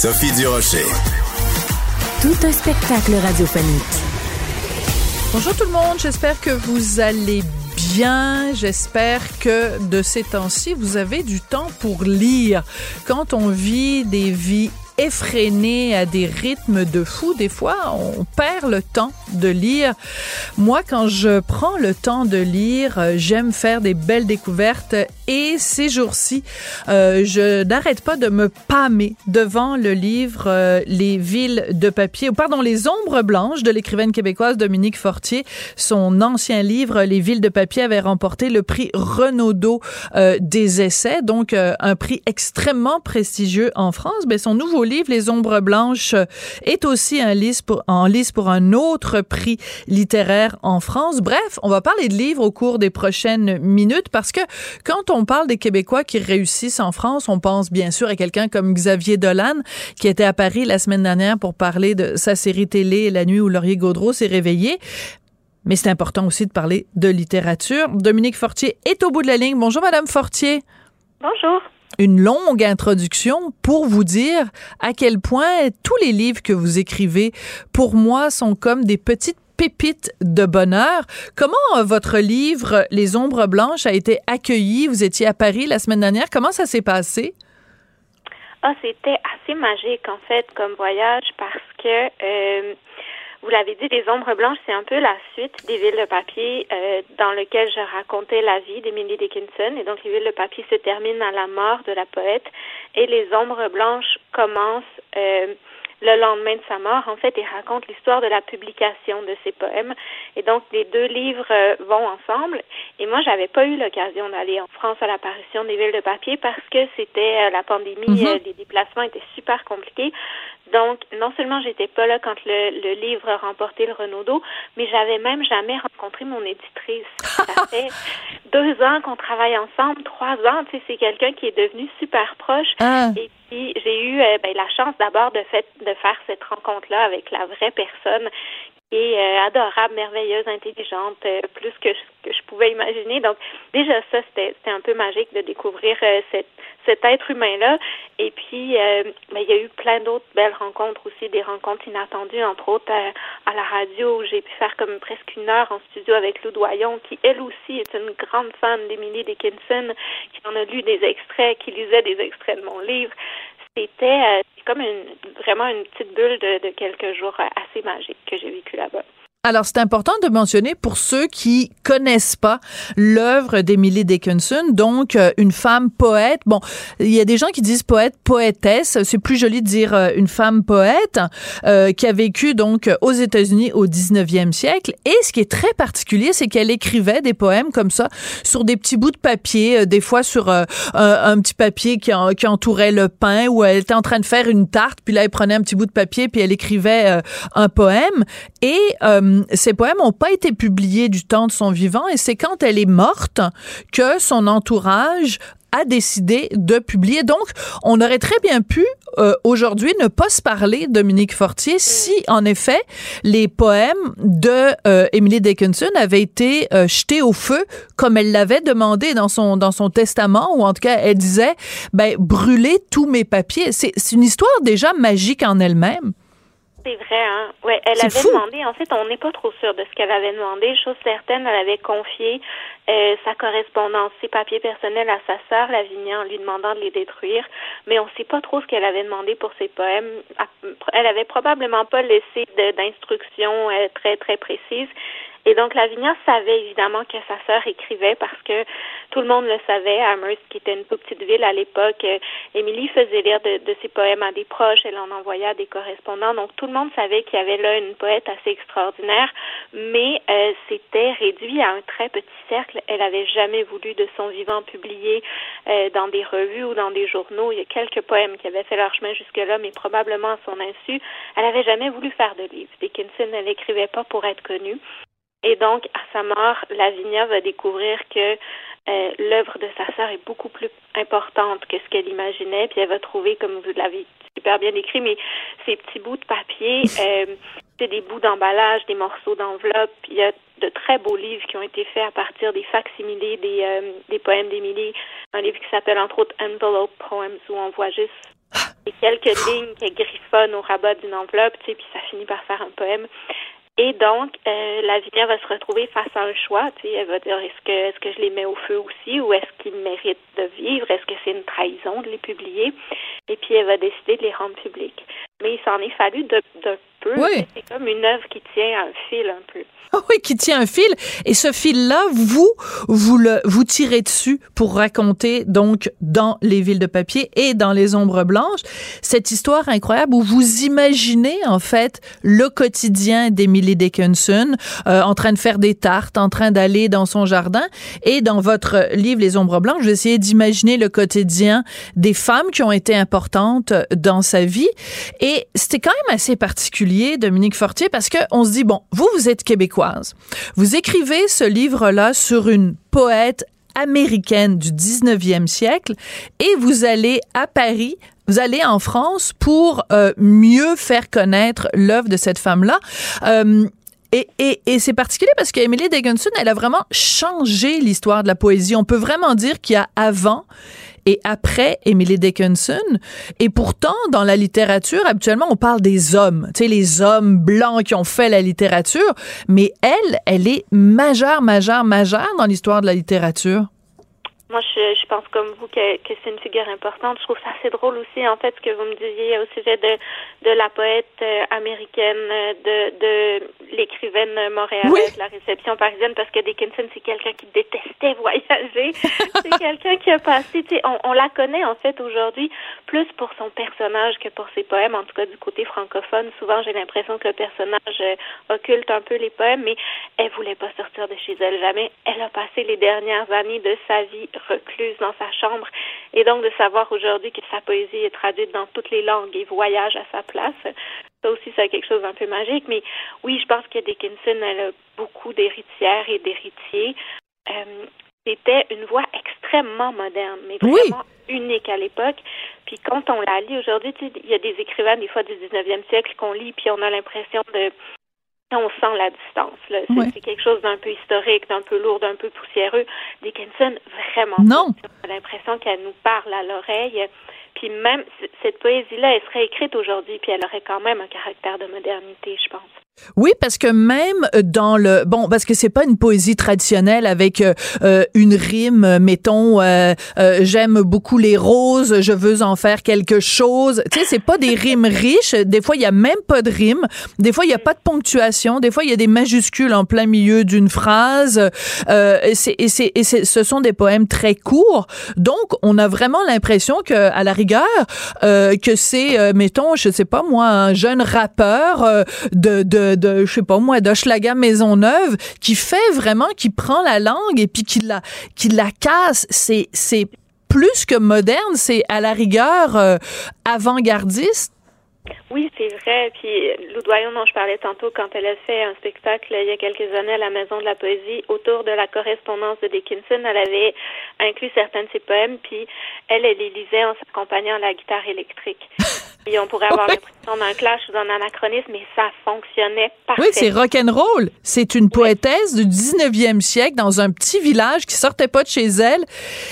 Sophie Durocher. Tout un spectacle radiophonique. Bonjour tout le monde, j'espère que vous allez bien. J'espère que de ces temps-ci, vous avez du temps pour lire. Quand on vit des vies effréné à des rythmes de fou. Des fois, on perd le temps de lire. Moi, quand je prends le temps de lire, j'aime faire des belles découvertes et ces jours-ci, euh, je n'arrête pas de me pâmer devant le livre euh, Les villes de papier, ou pardon, Les ombres blanches de l'écrivaine québécoise Dominique Fortier. Son ancien livre, Les villes de papier, avait remporté le prix Renaudot des essais, donc un prix extrêmement prestigieux en France. Mais son nouveau livre, Les Ombres Blanches, est aussi un lice pour, en lice pour un autre prix littéraire en France. Bref, on va parler de livres au cours des prochaines minutes parce que quand on parle des Québécois qui réussissent en France, on pense bien sûr à quelqu'un comme Xavier Dolan qui était à Paris la semaine dernière pour parler de sa série télé La nuit où Laurier Gaudreau s'est réveillé. Mais c'est important aussi de parler de littérature. Dominique Fortier est au bout de la ligne. Bonjour, Madame Fortier. Bonjour une longue introduction pour vous dire à quel point tous les livres que vous écrivez, pour moi, sont comme des petites pépites de bonheur. Comment euh, votre livre Les ombres blanches a été accueilli? Vous étiez à Paris la semaine dernière. Comment ça s'est passé? Ah, c'était assez magique en fait comme voyage parce que euh, vous l'avez dit, Les Ombres Blanches, c'est un peu la suite des Villes de papier euh, dans lequel je racontais la vie d'Emily Dickinson. Et donc, Les Villes de papier se terminent à la mort de la poète et Les Ombres Blanches commencent le lendemain de sa mort, en fait, et raconte l'histoire de la publication de ses poèmes. Et donc, les deux livres euh, vont ensemble. Et moi, j'avais pas eu l'occasion d'aller en France à l'apparition des villes de papier parce que c'était euh, la pandémie, mhm. euh, les déplacements étaient super compliqués. Donc, non seulement j'étais pas là quand le, le livre a remporté le Renaudot, mais j'avais même jamais rencontré mon éditrice. Ça fait deux ans qu'on travaille ensemble, trois ans. Tu sais, c'est quelqu'un qui est devenu super proche. Ah. Et puis, j'ai eu ben, la chance d'abord de, fait, de faire cette rencontre-là avec la vraie personne est euh, adorable, merveilleuse, intelligente, euh, plus que je, que je pouvais imaginer. Donc déjà ça, c'était un peu magique de découvrir euh, cet être humain-là. Et puis, ben, il y a eu plein d'autres belles rencontres aussi, des rencontres inattendues, entre autres à la radio, où j'ai pu faire comme presque une heure en studio avec Lou Doyon, qui elle aussi est une grande fan d'Emily Dickinson, qui en a lu des extraits, qui lisait des extraits de mon livre c'était euh, comme une, vraiment une petite bulle de, de quelques jours assez magique que j'ai vécu là-bas. Alors, c'est important de mentionner pour ceux qui connaissent pas l'œuvre d'Emily Dickinson, donc euh, une femme poète. Bon, il y a des gens qui disent poète, poétesse. C'est plus joli de dire euh, une femme poète euh, qui a vécu donc aux États-Unis au 19e siècle. Et ce qui est très particulier, c'est qu'elle écrivait des poèmes comme ça sur des petits bouts de papier, des fois sur un, petit papier qui, qui, entourait le pain, où elle était en train de faire une tarte, puis là, elle prenait un petit bout de papier, puis elle écrivait un poème. Et euh, ces poèmes n'ont pas été publiés du temps de son vivant et c'est quand elle est morte que son entourage a décidé de publier. Donc, on aurait très bien pu euh, aujourd'hui ne pas se parler, Dominique Fortier, si en effet les poèmes de euh, Emily Dickinson avaient été jetés au feu comme elle l'avait demandé dans son dans son testament ou en tout cas elle disait ben brûlez tous mes papiers. C'est une histoire déjà magique en elle-même c'est vrai, hein. Ouais, elle avait demandé. En fait, on n'est pas trop sûr de ce qu'elle avait demandé. Chose certaine, elle avait confié euh, sa correspondance, ses papiers personnels à sa sœur Lavinia en lui demandant de les détruire. Mais on ne sait pas trop ce qu'elle avait demandé pour ses poèmes. Elle avait probablement pas laissé d'instructions euh, très très précises. Et donc, Lavinia savait évidemment que sa sœur écrivait parce que tout le monde le savait. Amherst, qui était une petite ville à l'époque, euh, Émilie faisait lire de, ses poèmes à des proches, elle en envoyait à des correspondants. Donc, tout le monde savait qu'il y avait là une poète assez extraordinaire, mais euh, c'était réduit à un très petit cercle. Elle avait jamais voulu de son vivant publier euh, dans des revues ou dans des journaux. Il y a quelques poèmes qui avaient fait leur chemin jusque-là, mais probablement à son insu. Elle avait jamais voulu faire de livres. Dickinson, elle n'écrivait pas pour être connue. Et donc, à sa mort, Lavinia va découvrir que euh, l'œuvre de sa sœur est beaucoup plus importante que ce qu'elle imaginait, puis elle va trouver, comme vous l'avez super bien décrit, mais ces petits bouts de papier, euh, c'est des bouts d'emballage, des morceaux d'enveloppe. Il y a de très beaux livres qui ont été faits à partir des facsimilés des, euh, des poèmes d'Émilie. Un livre qui s'appelle entre autres Envelope Poems, où on voit juste quelques lignes qui griffonnent au rabat d'une enveloppe, tu sais, puis ça finit par faire un poème. Et donc, euh, Lavinia va se retrouver face à un choix. Tu sais, elle va dire est-ce que est-ce que je les mets au feu aussi ou est-ce qu'ils méritent de vivre? Est-ce que c'est une trahison de les publier? Et puis elle va décider de les rendre publics. Mais il s'en est fallu d'un peu. C'est comme une œuvre qui tient un fil un peu. Ah oui, qui tient un fil. Et ce fil-là, vous, vous le, vous tirez dessus pour raconter, donc, dans les villes de papier et dans les ombres blanches, cette histoire incroyable où vous imaginez, en fait, le quotidien d'Emily Dickinson, euh, en train de faire des tartes, en train d'aller dans son jardin. Et dans votre livre, Les ombres blanches, vous essayez d'imaginer le quotidien des femmes qui ont été importantes dans sa vie. Et c'était quand même assez particulier, Dominique Fortier, parce que on se dit, bon, vous, vous êtes québécois vous écrivez ce livre-là sur une poète américaine du 19e siècle et vous allez à Paris vous allez en France pour euh, mieux faire connaître l'œuvre de cette femme-là. Euh, et, et, et c'est particulier parce qu'Emily Dickinson, elle a vraiment changé l'histoire de la poésie. On peut vraiment dire qu'il y a avant et après Emily Dickinson. Et pourtant, dans la littérature, habituellement, on parle des hommes, tu sais, les hommes blancs qui ont fait la littérature, mais elle, elle est majeure, majeure, majeure dans l'histoire de la littérature. Moi, je, pense comme vous que, que c'est une figure importante. Je trouve ça assez drôle aussi, en fait, ce que vous me disiez au sujet de, de la poète euh, américaine, euh, de, de l'écrivaine montréalaise, la réception parisienne, parce que Dickinson, c'est quelqu'un qui détestait voyager. c'est quelqu'un qui a passé, tu sais, on, on, la connaît, en fait, aujourd'hui, plus pour son personnage que pour ses poèmes, en tout cas du côté francophone. Souvent, j'ai l'impression que le personnage euh, occulte un peu les poèmes, mais elle voulait pas sortir de chez elle jamais. Elle a passé les dernières années de sa vie recluse dans sa chambre. Et donc de savoir aujourd'hui que sa poésie est traduite dans toutes les langues et voyage à sa place, ça aussi, c'est quelque chose d'un peu magique. Mais oui, je pense que Dickinson, elle a beaucoup d'héritières et d'héritiers. Euh, c'était une voix extrêmement moderne, mais vraiment unique à l'époque. Puis quand on la lit aujourd'hui, il y a des écrivains des fois du 19e siècle qu'on lit, puis on a l'impression de on sent la distance. Là. C'est, quelque chose d'un peu historique, d'un peu lourd, d'un peu poussiéreux. Dickinson, vraiment. Non. J'ai l'impression qu'elle nous parle à l'oreille. Puis même cette poésie-là, elle serait écrite aujourd'hui, puis elle aurait quand même un caractère de modernité, je pense. Oui, parce que même dans le bon, parce que c'est pas une poésie traditionnelle avec euh, euh, une rime, mettons, euh, j'aime beaucoup les roses, je veux en faire quelque chose. Tu sais, c'est pas des rimes riches. Des fois, il y a même pas de rime. Des fois, il y a pas de ponctuation. Des fois, il y a des majuscules en plein milieu d'une phrase. et c'est, et c'est, et c'est, ce sont des poèmes très courts. Donc, on a vraiment l'impression que, à la rigueur, que c'est, mettons, je sais pas moi, un jeune rappeur de, de de, je sais pas moi, d'Hochelaga Maisonneuve, qui fait vraiment, qui prend la langue et puis qui la, qui la casse. C'est, c'est plus que moderne, c'est à la rigueur euh, avant-gardiste. Oui, c'est vrai. Puis Loudoyon, dont je parlais tantôt, quand elle a fait un spectacle il y a quelques années à la Maison de la Poésie autour de la correspondance de Dickinson, elle avait inclus certains de ses poèmes, puis elle, elle les lisait en s'accompagnant à la guitare électrique. on pourrait avoir l'impression d'un clash ou d'un anachronisme, mais ça fonctionnait parfaitement. Oui, c'est rock'n'roll. C'est une poétesse du 19e siècle dans un petit village qui sortait pas de chez elle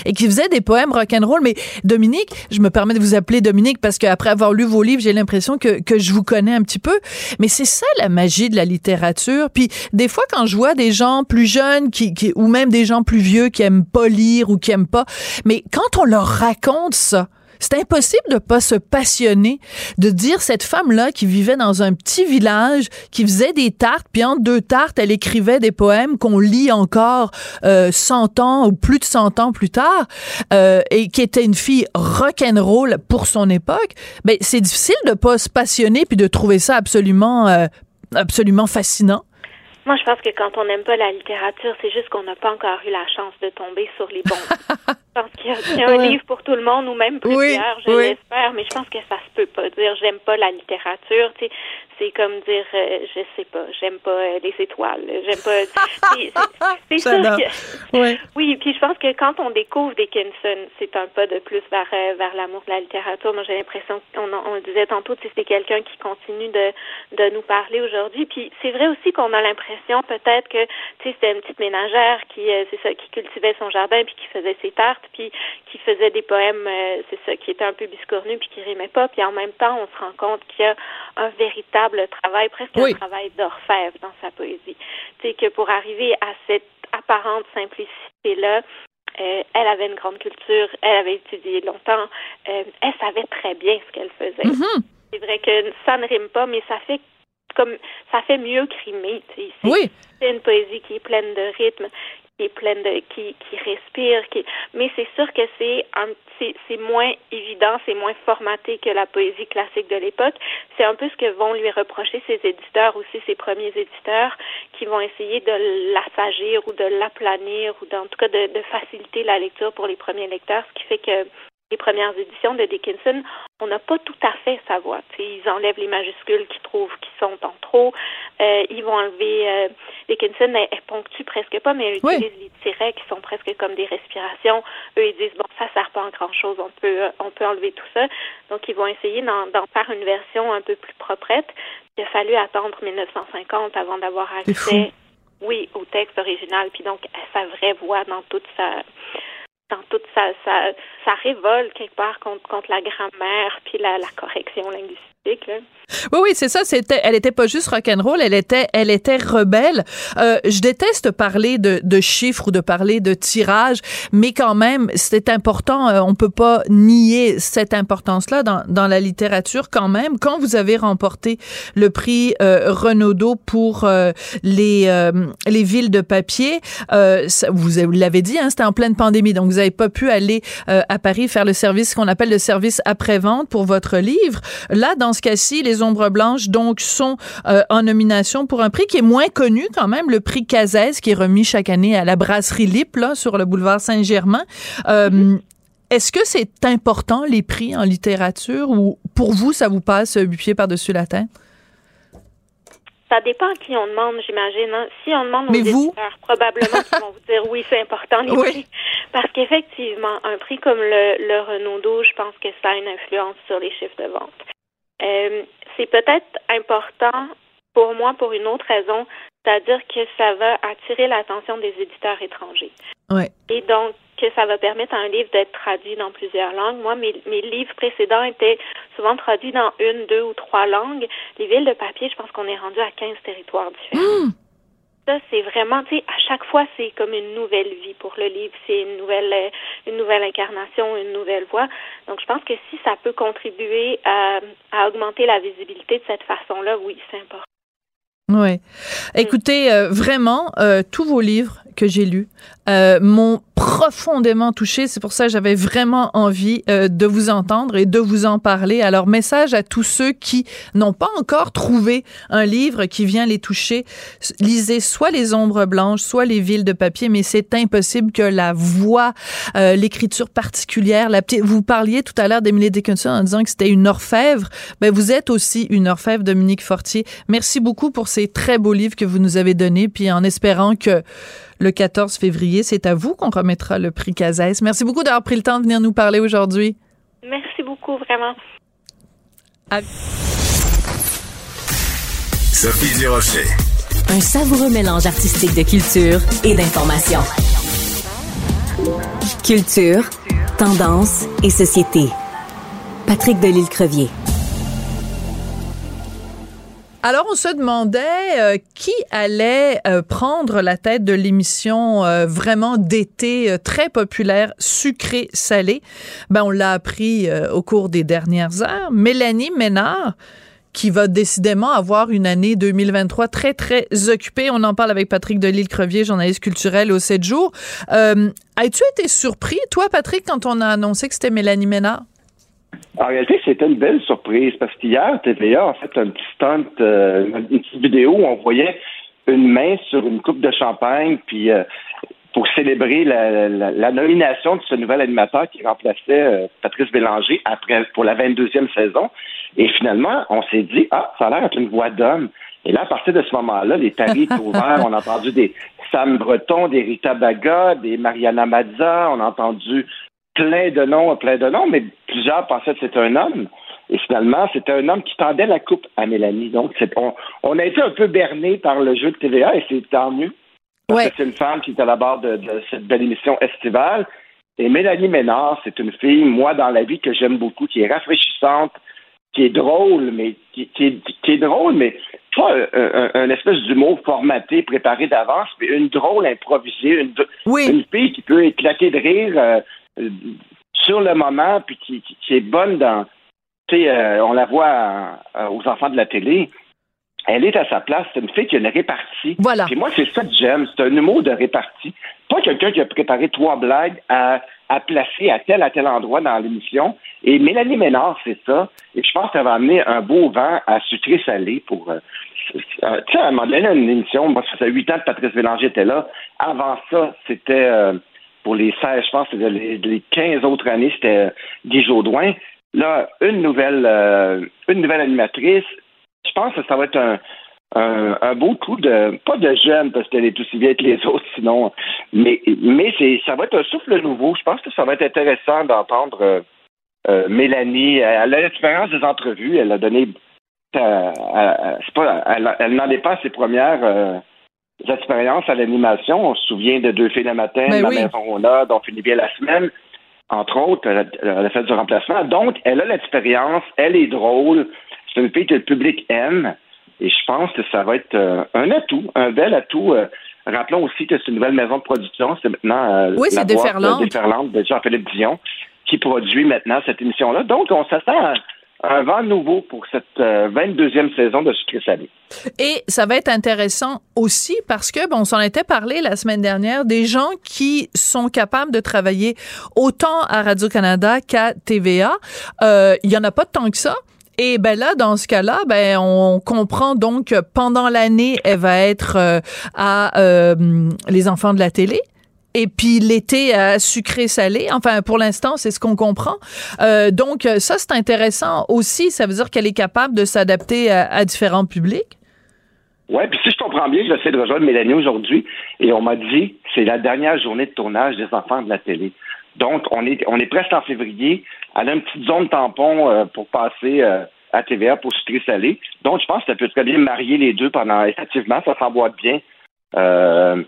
et qui faisait des poèmes rock'n'roll. Mais Dominique, je me permets de vous appeler Dominique parce qu'après avoir lu vos livres, j'ai l'impression que, que je vous connais un petit peu. Mais c'est ça la magie de la littérature. Puis des fois, quand je vois des gens plus jeunes qui, qui ou même des gens plus vieux qui aiment pas lire ou qui aiment pas, mais quand on leur raconte ça, C'est impossible de pas se passionner, de dire cette femme-là qui vivait dans un petit village, qui faisait des tartes, puis entre deux tartes, elle écrivait des poèmes qu'on lit encore euh, 100 ans ou plus de 100 ans plus tard, euh, et qui était une fille rock'n'roll pour son époque. Ben c'est difficile de pas se passionner puis de trouver ça absolument euh, absolument fascinant. Moi, je pense que quand on n'aime pas la littérature, c'est juste qu'on n'a pas encore eu la chance de tomber sur les bons. je pense qu'il y a, un livre pour tout le monde, ou même plusieurs, je l'espère, mais je pense que ça se peut pas dire j'aime pas la littérature. Tu sais, c'est comme dire euh, je sais pas, j'aime pas euh, les étoiles, j'aime pas. C'est sûr que. Oui, puis je pense que quand on découvre Dickinson, c'est un pas de plus vers euh, vers l'amour de la littérature. Moi, j'ai l'impression qu'on on le disait tantôt, c'est quelqu'un qui continue de de nous parler aujourd'hui. Puis c'est vrai aussi qu'on a l'impression peut-être que tu sais c'était une petite ménagère qui c'est ça qui cultivait son jardin puis qui faisait ses tartes puis qui faisait des poèmes c'est ça qui était un peu biscornu puis qui rimait pas puis en même temps on se rend compte qu'il y a un véritable le travail, presque un travail d'orfèvre dans sa poésie. C'est que pour arriver à cette apparente simplicité-là, euh, elle avait une grande culture, elle avait étudié longtemps, euh, elle savait très bien ce qu'elle faisait. Mm-hmm. C'est vrai que ça ne rime pas, mais ça fait comme ça fait mieux que rimer. Oui. C'est une poésie qui est pleine de rythme, qui est pleine de qui qui respire qui mais c'est sûr que c'est un c'est moins évident c'est moins formaté que la poésie classique de l'époque. C'est un peu ce que vont lui reprocher ses éditeurs aussi ses premiers éditeurs qui vont essayer de l'assagir ou de l'aplanir ou en tout cas de, de faciliter la lecture pour les premiers lecteurs ce qui fait que les premières éditions de Dickinson, on n'a pas tout à fait sa voix. ils enlèvent les majuscules qu'ils trouvent qui sont en trop. Euh, ils vont enlever euh, Dickinson, elle, ponctue presque pas, mais elle utilise les tirets qui sont presque comme des respirations. Eux, ils disent bon, ça sert pas en grand chose, on peut euh, on peut enlever tout ça. Donc ils vont essayer d'en faire une version un peu plus proprette. Il a fallu attendre 1950 avant d'avoir accès, oui, au texte original, puis donc sa vraie voix dans toute sa dans toute sa, sa, sa révolte quelque part contre, contre la grammaire puis la, la correction linguistique. Oui, oui, c'est ça. C'était, elle était pas juste rock'n'roll, elle était, elle était rebelle. Euh, je déteste parler de, de, chiffres ou de parler de tirage, mais quand même, c'est important. Euh, on peut pas nier cette importance-là dans, dans la littérature quand même. Quand vous avez remporté le prix euh, Renaudot pour euh, les euh, les villes de papier, ça, vous, l'avez dit, hein, c'était en pleine pandémie, donc vous avez pas pu aller à Paris faire le service qu'on appelle le service après-vente pour votre livre. Là, dans ce cas-ci, les ombres blanches donc sont euh, en nomination pour un prix qui est moins connu quand même, le prix Cazès qui est remis chaque année à la brasserie Lip là sur le boulevard Saint-Germain. Euh, mm-hmm. Est-ce que c'est important les prix en littérature ou pour vous ça vous passe huit pieds par-dessus la tête? Ça dépend à qui on demande, j'imagine. Hein. Si on demande aux éditeurs, probablement qu'ils vont vous dire oui, c'est important les prix. Parce qu'effectivement, un prix comme le, le Renaudot, je pense que ça a une influence sur les chiffres de vente. Euh, c'est peut-être important pour moi pour une autre raison, c'est-à-dire que ça va attirer l'attention des éditeurs étrangers. Ouais. Et donc, que ça va permettre à un livre d'être traduit dans plusieurs langues. Moi, mes, mes livres précédents étaient souvent traduits dans une, deux ou trois langues. Les villes de papier, je pense qu'on est rendu à 15 territoires différents. Mmh ça, c'est vraiment, tu sais, à chaque fois, c'est comme une nouvelle vie pour le livre. C'est une nouvelle, euh, une nouvelle incarnation, une nouvelle voix. Donc, je pense que si ça peut contribuer à, augmenter la visibilité de cette façon-là, oui, c'est important. Oui. Écoutez, euh, vraiment, euh, tous vos livres que j'ai lus euh, m'ont profondément touché. C'est pour ça que j'avais vraiment envie euh, de vous entendre et de vous en parler. Alors, message à tous ceux qui n'ont pas encore trouvé un livre qui vient les toucher. Lisez soit Les Ombres Blanches, soit Les Villes de papier, mais c'est impossible que la voix, euh, l'écriture particulière, la petite... Vous parliez tout à l'heure d'Emily Dickinson en disant que c'était une orfèvre. Ben, vous êtes aussi une orfèvre, Dominique Fortier. Merci beaucoup pour ces très beaux livres que vous nous avez donnés, puis en espérant que le 14 février. C'est à vous qu'on remettra le prix Cazès. Merci beaucoup d'avoir pris le temps de venir nous parler aujourd'hui. Merci beaucoup, vraiment. Sophie Durocher. Un savoureux mélange artistique de culture et d'information. Culture, tendance et société. Patrick Delisle-Crevier. Alors, on se demandait euh, qui allait euh, prendre la tête de l'émission euh, vraiment d'été très populaire, sucré-salé. Ben, on l'a appris au cours des dernières heures. Mélanie Ménard, qui va décidément avoir une année 2023 très, très occupée. On en parle avec Patrick Delisle-Crevier, journaliste culturel au 7 jours. As-tu été surpris, toi, Patrick, quand on a annoncé que c'était Mélanie Ménard? En réalité, c'était une belle surprise parce qu'hier, TVA a fait un petit stunt, euh, une petite vidéo où on voyait une main sur une coupe de champagne, puis euh, pour célébrer la, nomination de ce nouvel animateur qui remplaçait euh, Patrice Bélanger pour la 22e saison. Et finalement, on s'est dit, ah, ça a l'air d'être une voix d'homme. Et là, à partir de ce moment-là, les paris étaient ouverts. On a entendu des Sam Breton, des Rita Baga, des Mariana Mazza. On a entendu plein de noms, plein de noms, mais plusieurs pensaient que c'était un homme. Et finalement, c'était un homme qui tendait la coupe à Mélanie. Donc, on, on, a été un peu berné par le jeu de TVA et c'est tant mieux. Parce que c'est une femme qui est à la barre de, cette belle émission estivale. Et Mélanie Ménard, c'est une fille, moi, dans la vie, que j'aime beaucoup, qui est rafraîchissante, qui est drôle, mais qui, est, drôle, mais pas un, espèce d'humour formaté, préparé d'avance, mais une drôle improvisée, une, une fille qui peut éclater de rire. Euh, sur le moment, puis qui, est bonne dans. Tu sais, euh, on la voit euh, aux enfants de la télé. Elle est à sa place. C'est une fille qui a une répartie. Voilà. Puis moi, c'est ça que j'aime. C'est un humour de répartie. Pas quelqu'un qui a préparé trois blagues à, à placer à tel à tel endroit dans l'émission. Et Mélanie Ménard, c'est ça. Et je pense qu'elle va amener un beau vent à sucré salé pour. tu sais, à un moment donné, une émission, moi, ça fait huit ans que Patrice Bélanger était là. Avant ça, c'était pour les 16, je pense, les, les 15 autres années, c'était Guy Jodoin. Là, une nouvelle, euh, une nouvelle animatrice. Je pense que ça va être un, un, beau coup de, pas de jeune, parce qu'elle est aussi vieille que les autres, sinon, mais, mais c'est, ça va être un souffle nouveau. Je pense que ça va être intéressant d'entendre euh, euh, Mélanie. Elle a l'expérience des entrevues. Elle a donné, pas, elle, elle n'en est pas à ses premières expériences à l'animation. On se souvient de Deux filles le matin, ben La maison là, dont finit bien la semaine. Entre autres, elle a, fait du remplacement. Donc, elle a l'expérience, elle est drôle. C'est une fille que le public aime. Et je pense que ça va être euh, un atout, un bel atout. Euh, rappelons aussi que c'est une nouvelle maison de production. C'est maintenant euh, oui, c'est Déferlante. Déferlante de Jean-Philippe Dion qui produit maintenant cette émission-là. Donc, on s'attend à un vent nouveau pour cette 22e euh, saison de Sucré Salé. Et ça va être intéressant aussi parce que, bon, on s'en était parlé la semaine dernière, des gens qui sont capables de travailler autant à Radio-Canada qu'à TVA. Euh, il y en a pas tant que ça. Et ben là, dans ce cas-là, ben on comprend donc que pendant l'année, elle va être euh, à les enfants de la télé et puis l'été à sucré-salé. Enfin, pour l'instant, c'est ce qu'on comprend. Euh, donc, ça, c'est intéressant aussi. Ça veut dire qu'elle est capable de s'adapter à, différents publics. Oui, puis si je comprends bien, j'essaie de rejoindre Mélanie aujourd'hui et on m'a dit c'est la dernière journée de tournage des enfants de la télé. Donc, on est, on est presque en février. Elle a une petite zone tampon euh, pour passer euh, à TVA pour sucré salé. Donc, je pense que ça peut très bien marier les deux pendant, effectivement, ça s'emboîte bien. Euh,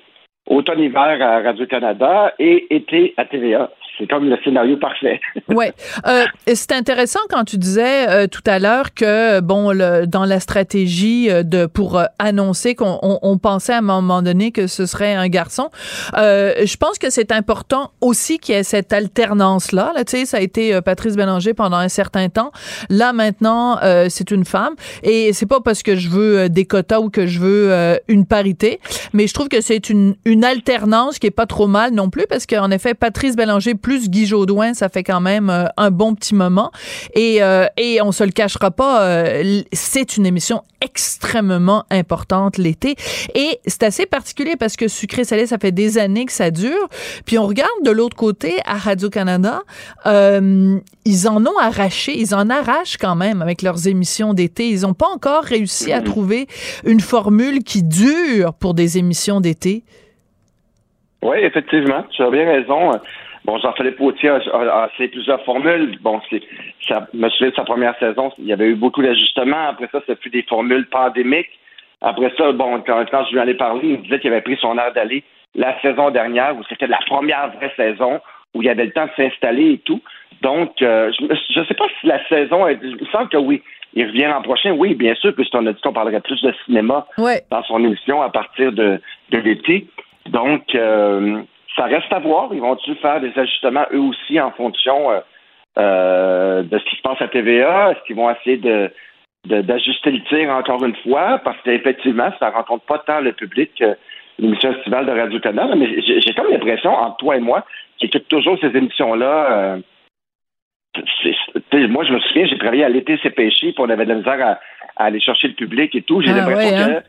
automne-hiver à Radio-Canada et été à TVA. C'est comme le scénario parfait. oui. Euh, c'est intéressant quand tu disais euh, tout à l'heure que, bon, le, dans la stratégie euh, de pour euh, annoncer qu'on on, pensait à un moment donné que ce serait un garçon. je pense que c'est important aussi qu'il y ait cette alternance-là. Là, tu sais, ça a été Patrice Bélanger pendant un certain temps. Là, maintenant, c'est une femme. Et c'est pas parce que je veux des quotas ou que je veux une parité, mais je trouve que c'est une, une alternance qui est pas trop mal non plus parce qu'en effet, Patrice Bélanger Guy Jodoin, ça fait quand même euh, un bon petit moment. Et, euh, et on se le cachera pas, euh, c'est une émission extrêmement importante l'été. Et c'est assez particulier parce que Sucré Salé, ça fait des années que ça dure. Puis on regarde de l'autre côté à Radio-Canada, ils en ont arraché, ils en arrachent quand même avec leurs émissions d'été. Ils n'ont pas encore réussi à trouver une formule qui dure pour des émissions d'été. Oui, effectivement, tu as bien raison. Bon, Jean-Philippe Poitier a, a, plusieurs formules. Bon, c'est, ça, me souviens de sa première saison, il y avait eu beaucoup d'ajustements. Après ça, ça fut des formules pandémiques. Après ça, bon, quand, je lui en ai parlé, il me disait qu'il avait pris son air d'aller la saison dernière, où c'était la première vraie saison, où il y avait le temps de s'installer et tout. Donc, euh, je ne sais pas si la saison, il me semble que oui. il revient l'an prochain. Oui, bien sûr, puisqu'on a dit qu'on parlerait plus de cinéma dans son émission à partir de, de l'été. Donc, euh, ça reste à voir. Ils vont-ils faire des ajustements eux aussi en fonction euh, euh, de ce qui se passe à TVA? Est-ce qu'ils vont essayer de d'ajuster le tir encore une fois? Parce qu'effectivement, ça ne rencontre pas tant le public que l'émission estivale de Radio-Canada. Mais j'ai comme l'impression, entre toi et moi, qui écoute toujours ces émissions-là, moi, je me souviens, j'ai travaillé à l'été C'est péché, puis on avait de la misère à, aller chercher le public et tout. J'ai ah l'impression que hein?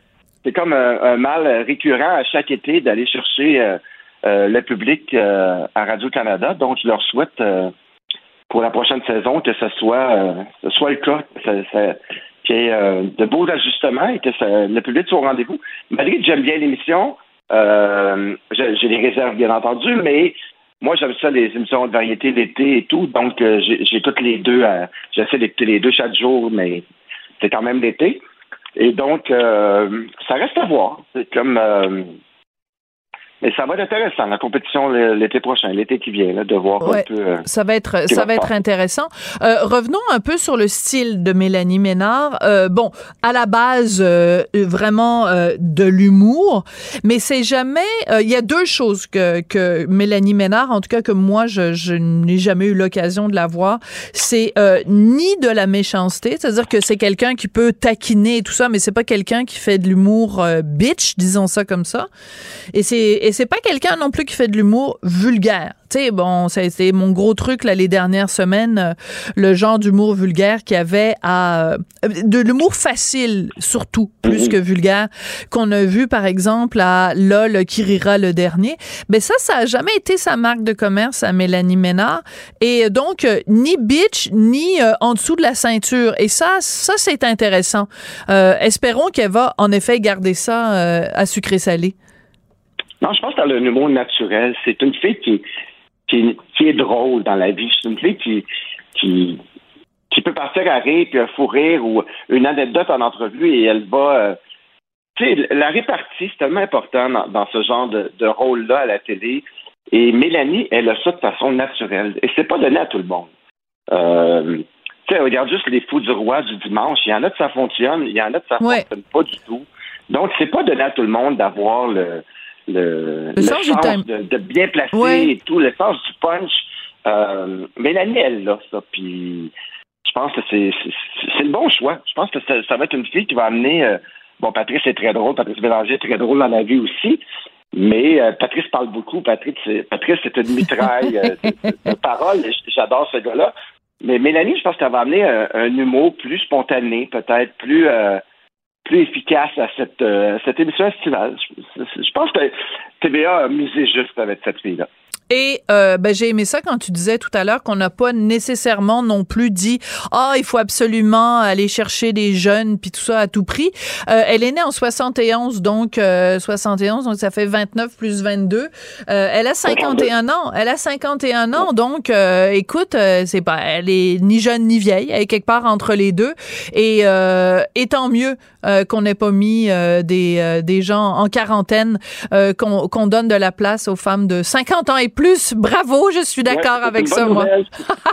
c'est comme un, mal récurrent à chaque été d'aller chercher euh, euh, le public euh, à Radio-Canada. Donc, je leur souhaite pour la prochaine saison que ce soit, soit le cas, qu'il y ait de beaux ajustements et que le public soit au rendez-vous. Malgré que j'aime bien l'émission, j'ai des réserves, bien entendu, mais moi, j'aime ça, les émissions de variété d'été et tout. Donc, euh, j'ai toutes les deux. J'essaie d'écouter les deux chaque jour, mais c'est quand même l'été. Et donc, euh, ça reste à voir. C'est comme. Euh, mais ça va être intéressant, la compétition l'été prochain, l'été qui vient, là, de voir un peu. Euh, ça va être, ça va, être intéressant. Euh, revenons un peu sur le style de Mélanie Ménard. Euh, bon, à la base, euh, vraiment euh, de l'humour, mais c'est jamais. Il y a deux choses que, que Mélanie Ménard, en tout cas que moi, je, je n'ai jamais eu l'occasion de la voir. C'est ni de la méchanceté, c'est-à-dire que c'est quelqu'un qui peut taquiner et tout ça, mais c'est pas quelqu'un qui fait de l'humour bitch, disons ça comme ça. Et c'est c'est pas quelqu'un non plus qui fait de l'humour vulgaire. Tu sais, bon, c'est mon gros truc là les dernières semaines, euh, le genre d'humour vulgaire qui avait à euh, de l'humour facile surtout plus que vulgaire qu'on a vu par exemple à LOL qui rira le dernier. Ben ça, ça a jamais été sa marque de commerce à Mélanie Ménard et donc euh, ni bitch ni en dessous de la ceinture. Et ça, ça c'est intéressant. espérons qu'elle va en effet garder ça à sucré salé. Non, je pense que a un humour naturel. C'est une fille qui, qui, qui, est drôle dans la vie. C'est une fille qui, qui, qui peut partir à rire, puis un fou rire ou une anecdote en entrevue et elle va. Euh, tu sais, la répartie, c'est tellement important dans, ce genre de, de rôle-là à la télé. Et Mélanie, elle a ça de façon naturelle. Et c'est pas donné à tout le monde. Euh, tu sais, regarde juste les fous du roi du dimanche. Il y en a que ça fonctionne, il y en a que ça fonctionne pas du tout. Donc, c'est pas donné à tout le monde d'avoir le, le, le, sens, de, bien placer et tout, le sens du punch. Euh, Mélanie, elle là, ça. Puis je pense que c'est, c'est, le bon choix. Je pense que ça, va être une fille qui va amener. Euh, bon, Patrice est très drôle, Patrice Bélanger est très drôle dans la vie aussi. Mais euh, Patrice parle beaucoup. Patrice, c'est, Patrice, c'est une mitraille de, paroles. J'adore ce gars-là. Mais Mélanie, je pense qu'elle va amener un, humour plus spontané, peut-être plus efficace à cette, euh, cette émission estivale. Je, je, pense que TVA a misé juste avec cette fille-là. Et euh, ben, j'ai aimé ça quand tu disais tout à l'heure qu'on n'a pas nécessairement non plus dit ah il faut absolument aller chercher des jeunes puis tout ça à tout prix. Euh, elle est née en 71 donc 71 donc ça fait 29 plus 22. elle a 51 ans. Elle a 51 ans donc écoute c'est pas elle est ni jeune ni vieille. Elle est quelque part entre les deux et, et tant mieux euh, qu'on n'ait pas mis euh, des, euh, des gens en quarantaine, qu'on donne de la place aux femmes de 50 ans et plus. Bravo, je suis d'accord avec ça, moi.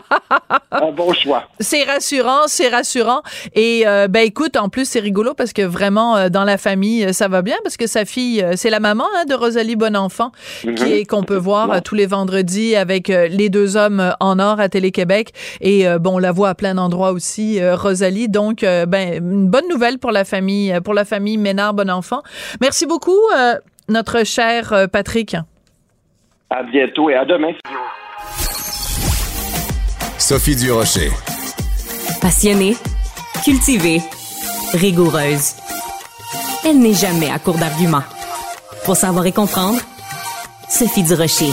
Un bon choix. C'est rassurant, c'est rassurant. Et ben écoute, en plus, c'est rigolo parce que vraiment, dans la famille, ça va bien parce que sa fille, c'est la maman hein, de Rosalie Bonenfant, qui mhm. est qu'on peut voir tous les vendredis avec les deux hommes en or à Télé-Québec. Et bon, on la voit à plein d'endroits aussi, Rosalie. Donc, ben, une bonne nouvelle pour la famille euh, pour la famille Ménard Bonenfant. Merci beaucoup, euh, notre cher euh, Patrick. À bientôt et à demain. Sophie Durocher. Passionnée, cultivée, rigoureuse. Elle n'est jamais à court d'arguments. Pour savoir et comprendre, Sophie Durocher.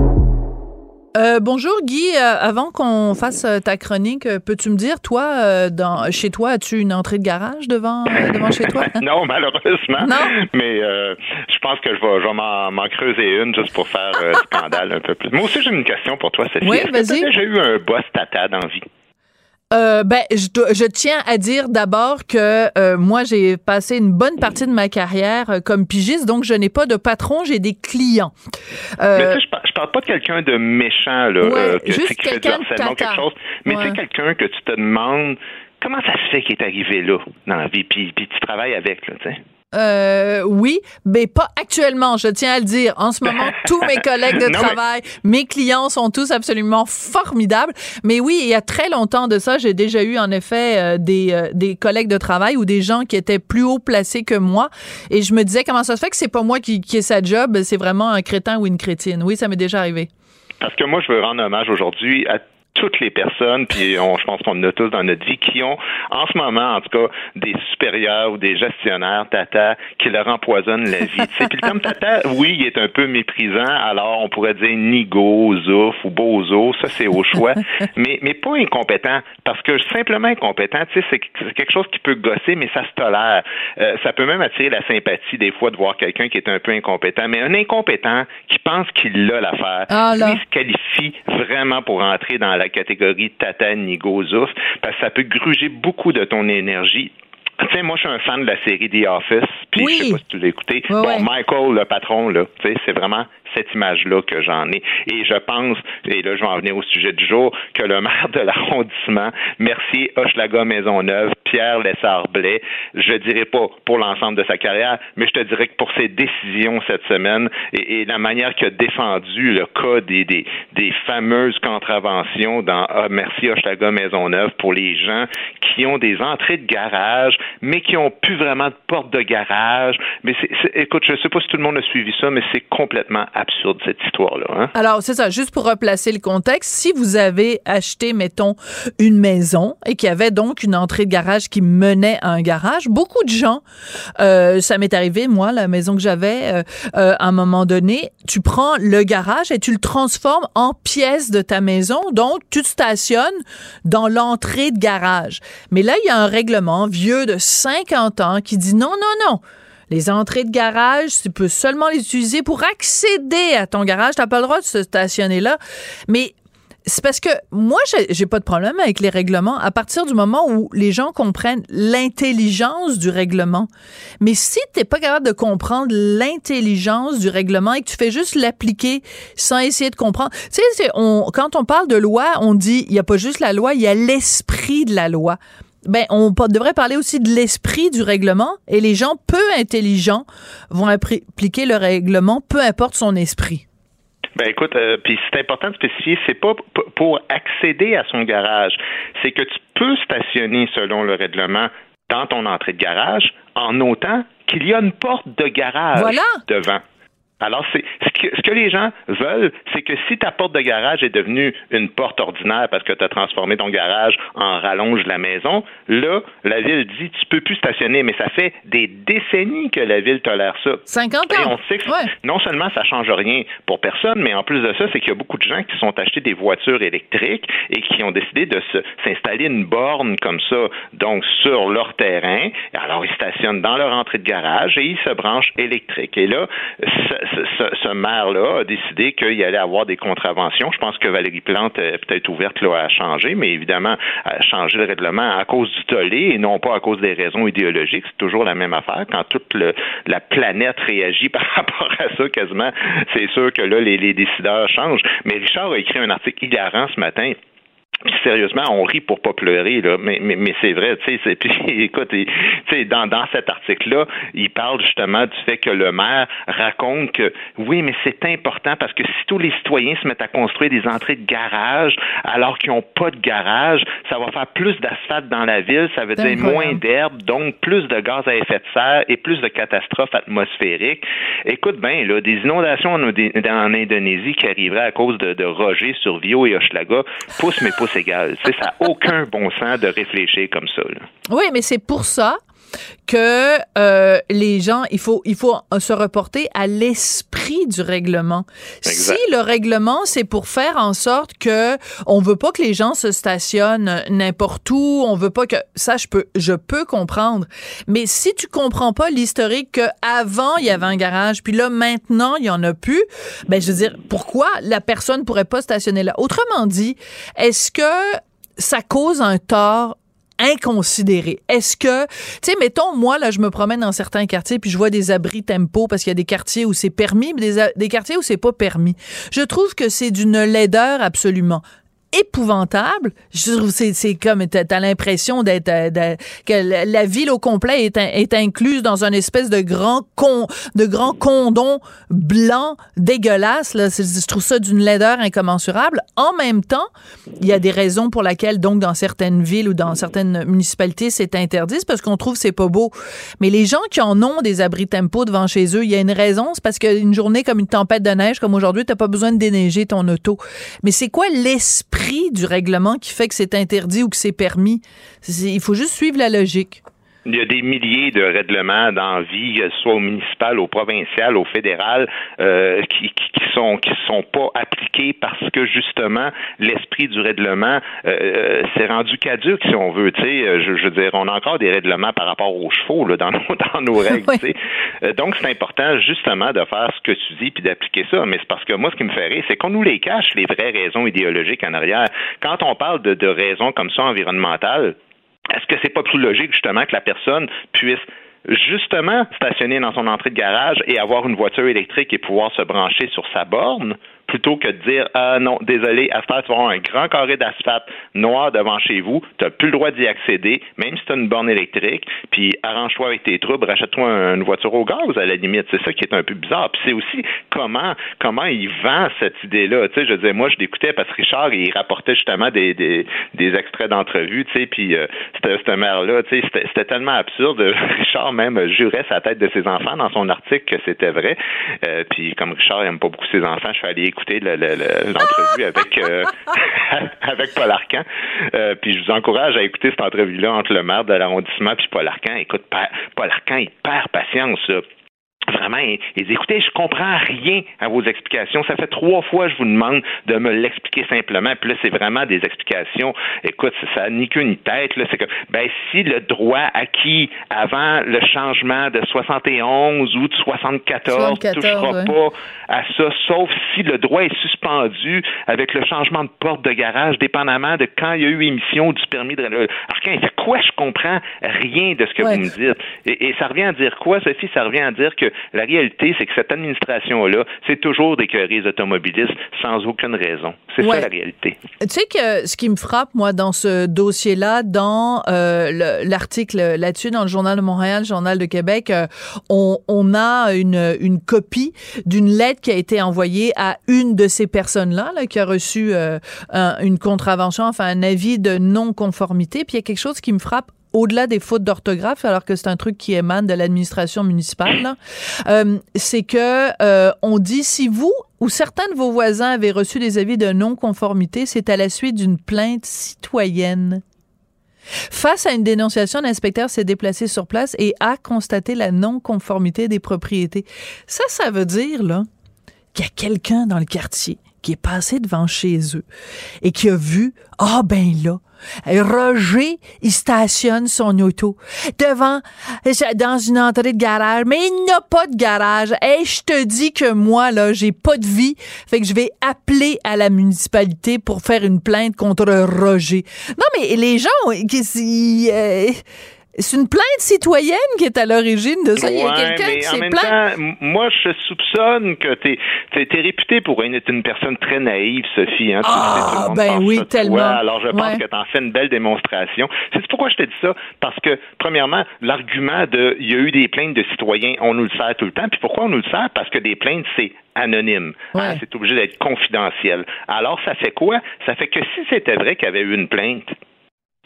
Euh, bonjour Guy, euh, avant qu'on fasse euh, ta chronique, peux-tu me dire, toi, dans, chez toi, as-tu une entrée de garage devant, devant chez toi? non, malheureusement. Non? Mais je pense que je vais, je m'en creuser une juste pour faire scandale un peu plus. Moi aussi, j'ai une question pour toi, Sophie. Oui, vas-y. J'ai eu un boss tata dans vie? Euh, ben, je, je, tiens à dire d'abord que euh, moi, j'ai passé une bonne partie de ma carrière euh, comme pigiste, donc je n'ai pas de patron, j'ai des clients. mais tu sais, je, parle pas de quelqu'un de méchant, là, ouais, que, juste quelqu'un quelque chose, mais c'est quelqu'un que tu te demandes comment ça se fait qu'il est arrivé là dans la vie, puis, puis tu travailles avec, là, tu sais. Euh, oui, mais pas actuellement, je tiens à le dire. En ce moment, tous mes collègues de travail, mes clients sont tous absolument formidables. Mais oui, il y a très longtemps de ça, j'ai déjà eu en effet euh, des, euh, des collègues de travail ou des gens qui étaient plus haut placés que moi. Et je me disais, comment ça se fait que c'est pas moi qui, qui ai sa job, c'est vraiment un crétin ou une crétine. Oui, ça m'est déjà arrivé. Parce que moi, je veux rendre hommage aujourd'hui à toutes les personnes, puis on, je pense qu'on a tous dans notre vie, qui ont en ce moment, en tout cas, des supérieurs ou des gestionnaires, tata, qui leur empoisonnent la vie. puis le terme tata, oui, il est un peu méprisant, alors on pourrait dire nigo, zouf ou bozo, ça c'est au choix, mais, mais pas incompétent, parce que simplement incompétent, tu sais, c'est quelque chose qui peut gosser, mais ça se tolère. Euh, ça peut même attirer la sympathie des fois de voir quelqu'un qui est un peu incompétent, mais un incompétent qui pense qu'il a l'affaire, ah, lui se qualifie vraiment pour entrer dans la catégorie tata nigo zouf parce que ça peut gruger beaucoup de ton énergie. Tu sais, moi, je suis un fan de la série The Office, puis je sais pas si tu l'as écouté. bon, Michael, le patron, là, tu sais, c'est vraiment cette image-là que j'en ai. Et je pense, et là, je vais en venir au sujet du jour, que le maire de l'arrondissement, merci Hochelaga Maisonneuve, Pierre Lessard-Blais, je dirais pas pour l'ensemble de sa carrière, mais je te dirais que pour ses décisions cette semaine et, la manière qu'il a défendu le cas des, des, fameuses contraventions dans ah, Merci Hochelaga Maisonneuve pour les gens qui ont des entrées de garage, mais qui ont plus vraiment de porte de garage. Mais écoute, je sais pas si tout le monde a suivi ça, mais c'est complètement absurde cette histoire-là. Hein. Alors, c'est ça, juste pour replacer le contexte, si vous avez acheté, mettons, une maison et qu'il y avait donc une entrée de garage qui menait à un garage, beaucoup de gens, euh, ça m'est arrivé, moi, la maison que j'avais, euh, euh, à un moment donné, tu prends le garage et tu le transformes en pièce de ta maison, donc tu te stationnes dans l'entrée de garage. Mais là, il y a un règlement vieux de 50 ans qui dit non, non, non. Les entrées de garage, tu peux seulement les utiliser pour accéder à ton garage. Tu n'as pas le droit de se stationner là. Mais c'est parce que moi, j'ai pas de problème avec les règlements à partir du moment où les gens comprennent l'intelligence du règlement. Mais si t'es pas capable de comprendre l'intelligence du règlement et que tu fais juste l'appliquer sans essayer de comprendre, tu sais, quand on parle de loi, on dit il y a pas juste la loi, il y a l'esprit de la loi ben, on devrait parler aussi de l'esprit du règlement et les gens peu intelligents vont appliquer le règlement, peu importe son esprit. Ben écoute, euh, puis c'est important de spécifier, c'est pas pour accéder à son garage, c'est que tu peux stationner selon le règlement dans ton entrée de garage en notant qu'il y a une porte de garage devant. Alors, c'est ce que, ce que les gens veulent, c'est que si ta porte de garage est devenue une porte ordinaire parce que tu as transformé ton garage en rallonge de la maison, là, la ville dit tu peux plus stationner, mais ça fait des décennies que la ville tolère ça. 50 ans. Et on sait que non seulement ça change rien pour personne, mais en plus de ça, c'est qu'il y a beaucoup de gens qui sont achetés des voitures électriques et qui ont décidé de s'installer une borne comme ça, donc sur leur terrain. Alors, ils stationnent dans leur entrée de garage et ils se branchent électrique. Et là, ce, maire-là a décidé qu'il allait avoir des contraventions. Je pense que Valérie Plante est peut-être ouverte là, à changer, mais évidemment, à changer le règlement à cause du tollé et non pas à cause des raisons idéologiques. C'est toujours la même affaire. Quand toute la planète réagit par rapport à ça, quasiment, c'est sûr que là, les, les décideurs changent. Mais Richard a écrit un article hilarant ce matin sérieusement, on rit pour pas pleurer, là, mais, mais, mais c'est vrai, tu sais, puis écoute, tu sais, dans, dans cet article-là, il parle justement du fait que le maire raconte que oui, mais c'est important parce que si tous les citoyens se mettent à construire des entrées de garage alors qu'ils n'ont pas de garage, ça va faire plus d'asphalte dans la ville, ça veut dire moins d'herbe, donc plus de gaz à effet de serre et plus de catastrophes atmosphériques. Écoute bien, là, des inondations en, en Indonésie qui arriveraient à cause de, de Roger sur Vio et Hochelaga, poussent mais égal. ça n'a aucun bon sens de réfléchir comme ça. Oui, mais c'est pour ça que euh, les gens, il faut, il faut se reporter à l'esprit du règlement. Si le règlement, c'est pour faire en sorte que on veut pas que les gens se stationnent n'importe où, on veut pas que ça, je peux, je peux comprendre. Mais si tu comprends pas l'historique que avant il y avait un garage, puis là maintenant il y en a plus, ben je veux dire, pourquoi la personne pourrait pas stationner là? Autrement dit, est-ce que ça cause un tort inconsidéré. Est-ce que, tu sais, mettons, moi, là, je me promène dans certains quartiers, puis je vois des abris tempo, parce qu'il y a des quartiers où c'est permis, mais des, des quartiers où c'est pas permis. Je trouve que c'est d'une laideur absolument épouvantable. C'est comme t'as as, l'impression d'être euh, que la ville au complet est, incluse dans un espèce de grand con de grand condom blanc dégueulasse. Je trouve ça d'une laideur incommensurable. En même temps, il y a des raisons pour lesquelles donc dans certaines villes ou dans certaines municipalités c'est interdit, parce qu'on trouve c'est pas beau. Mais les gens qui en ont des abris tempo devant chez eux, il y a une raison, c'est parce qu'une journée comme une tempête de neige comme aujourd'hui, t'as pas besoin de déneiger ton auto. Mais c'est quoi l'esprit du règlement qui fait que c'est interdit ou que c'est permis. Il faut juste suivre la logique. Il y a des milliers de règlements dans vie, soit au municipal, au provincial, au fédéral, euh, qui, qui, sont qui sont pas appliqués parce que justement l'esprit du règlement euh, s'est rendu caduque, si on veut. Tu sais, je, je, veux dire, on a encore des règlements par rapport aux chevaux là, dans nos dans nos règles. Euh, donc c'est important justement de faire ce que tu dis puis d'appliquer ça. Mais c'est parce que moi, ce qui me fait rire, c'est qu'on nous les cache les vraies raisons idéologiques en arrière. Quand on parle de, de raisons comme ça environnementales est-ce que c'est pas plus logique justement que la personne puisse justement stationner dans son entrée de garage et avoir une voiture électrique et pouvoir se brancher sur sa borne plutôt que de dire ah non, désolé, à tu vas avoir un grand carré d'asphalte noir devant chez vous, tu n'as plus le droit d'y accéder, même si tu as une borne électrique, puis arrange-toi avec tes troubles, rachète-toi une voiture au gaz à la limite. C'est ça qui est un peu bizarre. Puis c'est aussi comment comment il vend cette idée-là. Tu sais, je disais, moi, je l'écoutais parce que Richard, il rapportait justement des, des, des extraits d'entrevues, tu sais, puis euh, cette mère-là, tu sais, c'était tellement absurde. Richard même jurait sa tête de ses enfants dans son article que c'était vrai. Euh, puis comme Richard n'aime pas beaucoup ses enfants, je suis allé écouter l'entrevue avec euh, avec Paul Arcan. Euh, puis je vous encourage à écouter cette entrevue-là entre le maire de l'arrondissement puis Paul Arcan. Écoute, Paul Arcan, il perd patience. Vraiment, écoutez, je comprends rien à vos explications. Ça fait trois fois que je vous demande de me l'expliquer simplement. Puis là, c'est vraiment des explications. Écoute, ça n'a ni queue ni tête. Là, c'est que, ben, si le droit acquis avant le changement de 71 ou de 74 ne touchera pas à ça, sauf si le droit est suspendu avec le changement de porte de garage, dépendamment de quand il y a eu émission du permis de. Alors, quand il fait quoi, je comprends rien de ce que vous me dites. Et, et ça revient à dire quoi, Sophie? Ça revient à dire que la réalité, c'est que cette administration-là, c'est toujours d'écœurer les automobilistes sans aucune raison. C'est ça la réalité. Tu sais que ce qui me frappe, moi, dans ce dossier-là, dans euh, l'article là-dessus, dans le Journal de Montréal, le Journal de Québec, euh, on, on, a une, une copie d'une lettre qui a été envoyée à une de ces personnes-là, là, qui a reçu euh, une contravention, enfin un avis de non-conformité. Puis il y a quelque chose qui me frappe au-delà des fautes d'orthographe, alors que c'est un truc qui émane de l'administration municipale, euh, c'est que euh, on dit si vous ou certains de vos voisins avaient reçu des avis de non-conformité, c'est à la suite d'une plainte citoyenne. Face à une dénonciation, l'inspecteur s'est déplacé sur place et a constaté la non-conformité des propriétés. Ça, ça veut dire là qu'il y a quelqu'un dans le quartier qui est passé devant chez eux et qui a vu ah ben là Roger, il stationne son auto devant, dans une entrée de garage, mais il n'a pas de garage. Et je te dis que moi, là, j'ai pas de vie. Fait que je vais appeler à la municipalité pour faire une plainte contre Roger. Non, mais les gens, qui, c'est une plainte citoyenne qui est à l'origine de ça. Il y a quelqu'un qui s'est plaint. Moi, je soupçonne que tu es, es, réputé pour être une personne très naïve, Sophie. Hein, ah, ben oui, tellement. alors, je pense que tu en fais une belle démonstration. C'est pourquoi je te dis ça? Parce que, premièrement, l'argument de il y a eu des plaintes de citoyens, on nous le sert tout le temps. Puis pourquoi on nous le sert? Parce que des plaintes, c'est anonyme. Hein, c'est obligé d'être confidentiel. Alors, ça fait quoi? Ça fait que si c'était vrai qu'il y avait eu une plainte,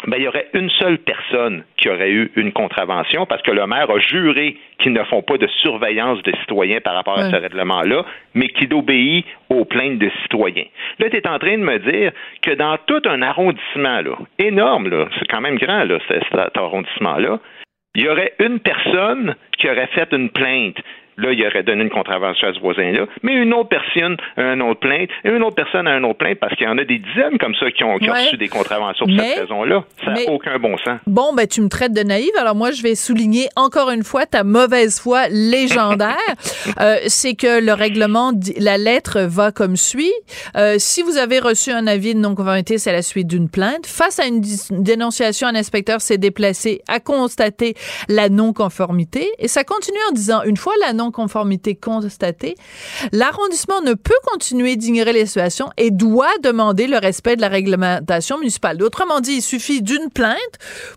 ben, il y aurait une seule personne qui aurait eu une contravention parce que le maire a juré qu'ils ne font pas de surveillance de citoyens par rapport à ce règlement-là, mais qu'il obéit aux plaintes de citoyens. Là, tu es en train de me dire que dans tout un arrondissement, là, énorme, là, c'est quand même grand, là, cet arrondissement-là, il y aurait une personne qui aurait fait une plainte Là, il aurait donné une contravention à ce voisin-là, mais une autre personne a un autre plainte, et une autre personne a un autre plainte, parce qu'il y en a des dizaines comme ça qui ont, reçu des contraventions pour cette raison-là. Ça n'a aucun bon sens. Bon, ben, tu me traites de naïve, alors moi, je vais souligner encore une fois ta mauvaise foi légendaire. euh, c'est que le règlement, la lettre va comme suit. Euh, si vous avez reçu un avis de non-conformité, c'est la suite d'une plainte. Face à une dénonciation, un inspecteur s'est déplacé à constater la non-conformité, et ça continue en disant, une fois la non conformité constatée, l'arrondissement ne peut continuer d'ignorer les situations et doit demander le respect de la réglementation municipale. Autrement dit, il suffit d'une plainte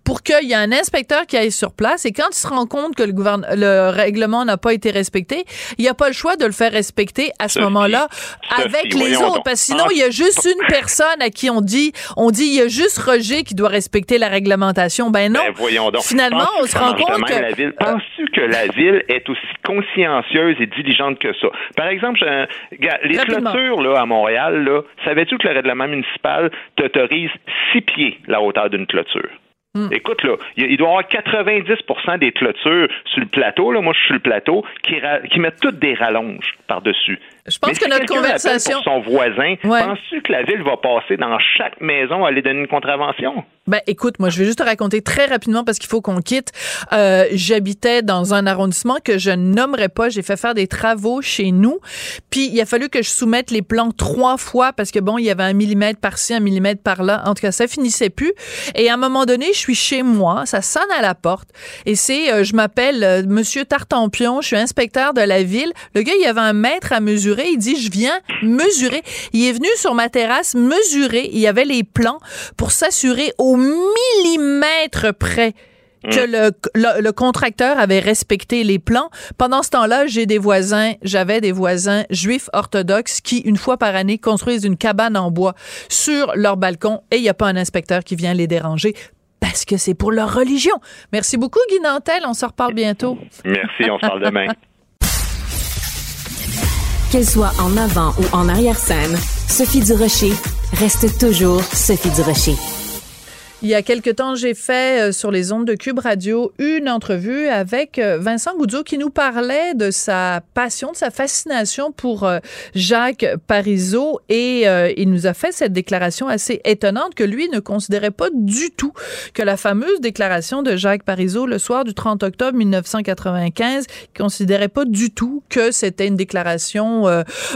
pour qu'il y ait un inspecteur qui aille sur place et quand il se rend compte que le, le règlement n'a pas été respecté, il n'y a pas le choix de le faire respecter à ce moment-là avec les autres. Parce que sinon, il y a juste une personne à qui on dit, on dit, il y a juste Roger qui doit respecter la réglementation. Ben non. Ben, Finalement, on se rend compte que... Penses-tu que la ville est aussi consciente consciencieuse et diligente que ça. Par exemple, les clôtures là, à Montréal, là, savais-tu que le règlement municipal t'autorise six pieds la hauteur d'une clôture? Hmm. Écoute, là, il doit y avoir 90% des clôtures sur le plateau, là, moi je suis sur le plateau, qui, qui mettent toutes des rallonges par-dessus. Je pense que notre conversation. Pour son voisin, penses-tu que la ville va passer dans chaque maison à aller donner une contravention? Ben, écoute, moi, je vais juste te raconter très rapidement parce qu'il faut qu'on quitte. Euh, J'habitais dans un arrondissement que je nommerai pas. J'ai fait faire des travaux chez nous. Puis, il a fallu que je soumette les plans trois fois parce que bon, il y avait un millimètre par-ci, un millimètre par-là. En tout cas, ça finissait plus. Et à un moment donné, je suis chez moi. Ça sonne à la porte. Et c'est, euh, je m'appelle euh, Monsieur Tartampion. Je suis inspecteur de la ville. Le gars, il y avait un mètre à mesurer. Il dit, je viens mesurer. Il est venu sur ma terrasse mesurer. Il y avait les plans pour s'assurer au millimètre près que mm. le, le, contracteur avait respecté les plans. Pendant ce temps-là, j'ai des voisins, j'avais des voisins juifs orthodoxes qui, une fois par année, construisent une cabane en bois sur leur balcon et il n'y a pas un inspecteur qui vient les déranger parce que c'est pour leur religion. Merci beaucoup, Guy Nantel. On se reparle bientôt. Merci, on se parle demain. Qu'elle soit en avant ou en arrière-scène, Sophie Durocher reste toujours Sophie Durocher. Il y a quelque temps, j'ai fait euh, sur les ondes de Cube Radio une entrevue avec euh, Vincent Goudzo qui nous parlait de sa passion, de sa fascination pour euh, Jacques Parizeau et il nous a fait cette déclaration assez étonnante que lui ne considérait pas du tout que la fameuse déclaration de Jacques Parizeau le soir du 30 octobre 1995, il considérait pas du tout que c'était une déclaration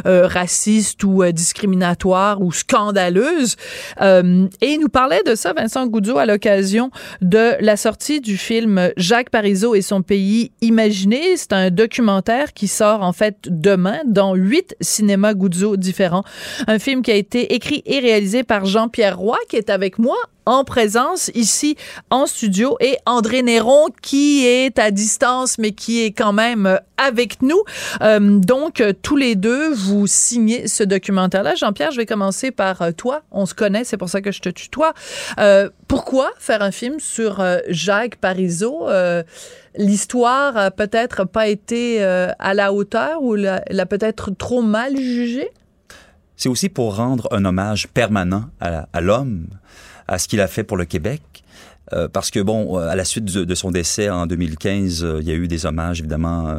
raciste ou discriminatoire ou scandaleuse. et il nous parlait de ça, Vincent Goudzo à l'occasion de la sortie du film Jacques Parizeau et son pays imaginé. C'est un documentaire qui sort en fait demain dans huit cinémas Goudzo différents. Un film qui a été écrit et réalisé par Jean-Pierre Roy qui est avec moi en présence ici en studio et André Néron qui est à distance mais qui est quand même euh, avec nous. Euh, donc euh, tous les deux vous signez ce documentaire-là. Jean-Pierre, je vais commencer par toi. On se connaît, c'est pour ça que je te tutoie. pourquoi faire un film sur Jacques Parizeau? L'histoire a peut-être pas été à la hauteur ou l'a, peut-être trop mal jugée? C'est aussi pour rendre un hommage permanent à l'homme à ce qu'il a fait pour le Québec. Euh, parce que, bon, euh, à la suite de, son décès en 2015, euh, il y a eu des hommages, évidemment,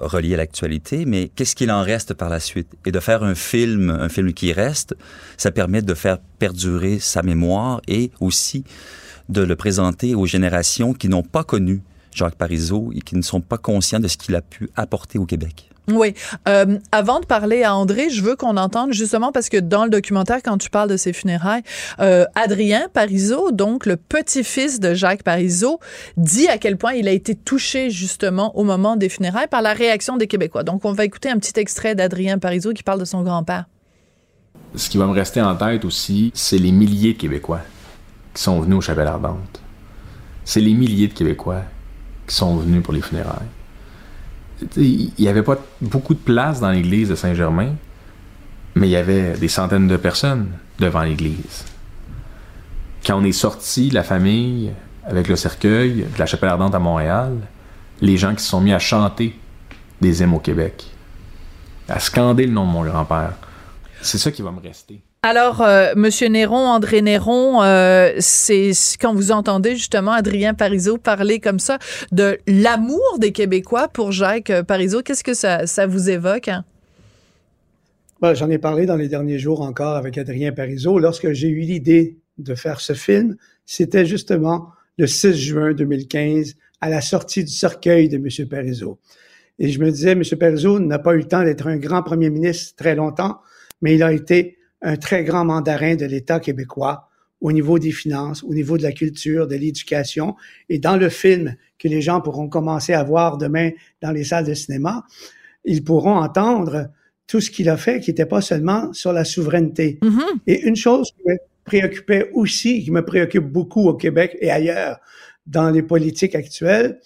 reliés à l'actualité, mais qu'est-ce qu'il en reste par la suite? Et de faire un film, un film qui reste, ça permet de faire perdurer sa mémoire et aussi de le présenter aux générations qui n'ont pas connu Jacques Parizeau et qui ne sont pas conscients de ce qu'il a pu apporter au Québec. Oui. Euh, avant de parler à André, je veux qu'on entende justement parce que dans le documentaire, quand tu parles de ses funérailles, euh, Adrien Parizeau, donc le petit-fils de Jacques Parizeau, dit à quel point il a été touché justement au moment des funérailles par la réaction des Québécois. Donc on va écouter un petit extrait d'Adrien Parizeau qui parle de son grand-père. Ce qui va me rester en tête aussi, c'est les milliers de Québécois qui sont venus au Chapelle Ardente. C'est les milliers de Québécois qui sont venus pour les funérailles il n'y avait pas beaucoup de place dans l'église de Saint-Germain, mais il y avait des centaines de personnes devant l'église. Quand on est sorti, la famille, avec le cercueil de la chapelle ardente à Montréal, les gens qui se sont mis à chanter des hymnes au Québec, à scander le nom de mon grand-père. C'est ça qui va me rester. Alors, euh, Monsieur Néron, André Néron, euh, c'est quand vous entendez justement Adrien Parizeau parler comme ça de l'amour des Québécois pour Jacques Parizeau, qu'est-ce que ça, vous évoque? Hein? Ben, J'en ai parlé dans les derniers jours encore avec Adrien Parizeau. Lorsque j'ai eu l'idée de faire ce film, c'était justement le 6 juin 2015, à la sortie du cercueil de M. Parizeau. Et je me disais, M. Parizeau n'a pas eu le temps d'être un grand premier ministre très longtemps, mais il a été un très grand mandarin de l'État québécois au niveau des finances, au niveau de la culture, de l'éducation. Et dans le film que les gens pourront commencer à voir demain dans les salles de cinéma, ils pourront entendre tout ce qu'il a fait, qui n'était pas seulement sur la souveraineté. Mm-hmm. Et une chose qui me préoccupait aussi, qui me préoccupe beaucoup au Québec et ailleurs dans les politiques actuelles,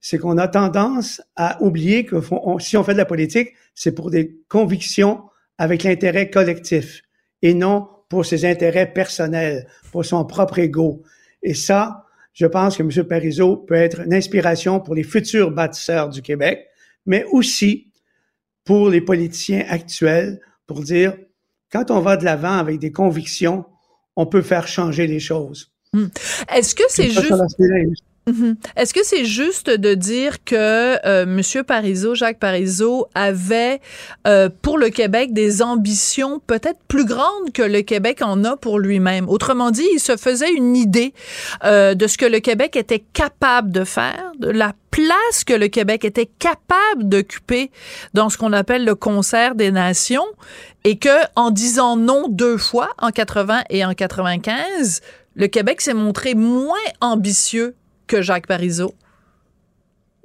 c'est qu'on a tendance à oublier que si on fait de la politique, c'est pour des convictions avec l'intérêt collectif et non pour ses intérêts personnels, pour son propre ego. Et ça, je pense que M. Parizeau peut être une inspiration pour les futurs bâtisseurs du Québec, mais aussi pour les politiciens actuels pour dire, quand on va de l'avant avec des convictions, on peut faire changer les choses. Hmm. Est-ce que c'est juste... Mhm. Est-ce que c'est juste de dire que euh, Monsieur Parizeau, Jacques Parizeau, avait euh, pour le Québec des ambitions peut-être plus grandes que le Québec en a pour lui-même? Autrement dit, il se faisait une idée euh, de ce que le Québec était capable de faire, de la place que le Québec était capable d'occuper dans ce qu'on appelle le concert des nations, et que en disant non deux fois, en 80 et en 95, le Québec s'est montré moins ambitieux que Jacques Parizeau?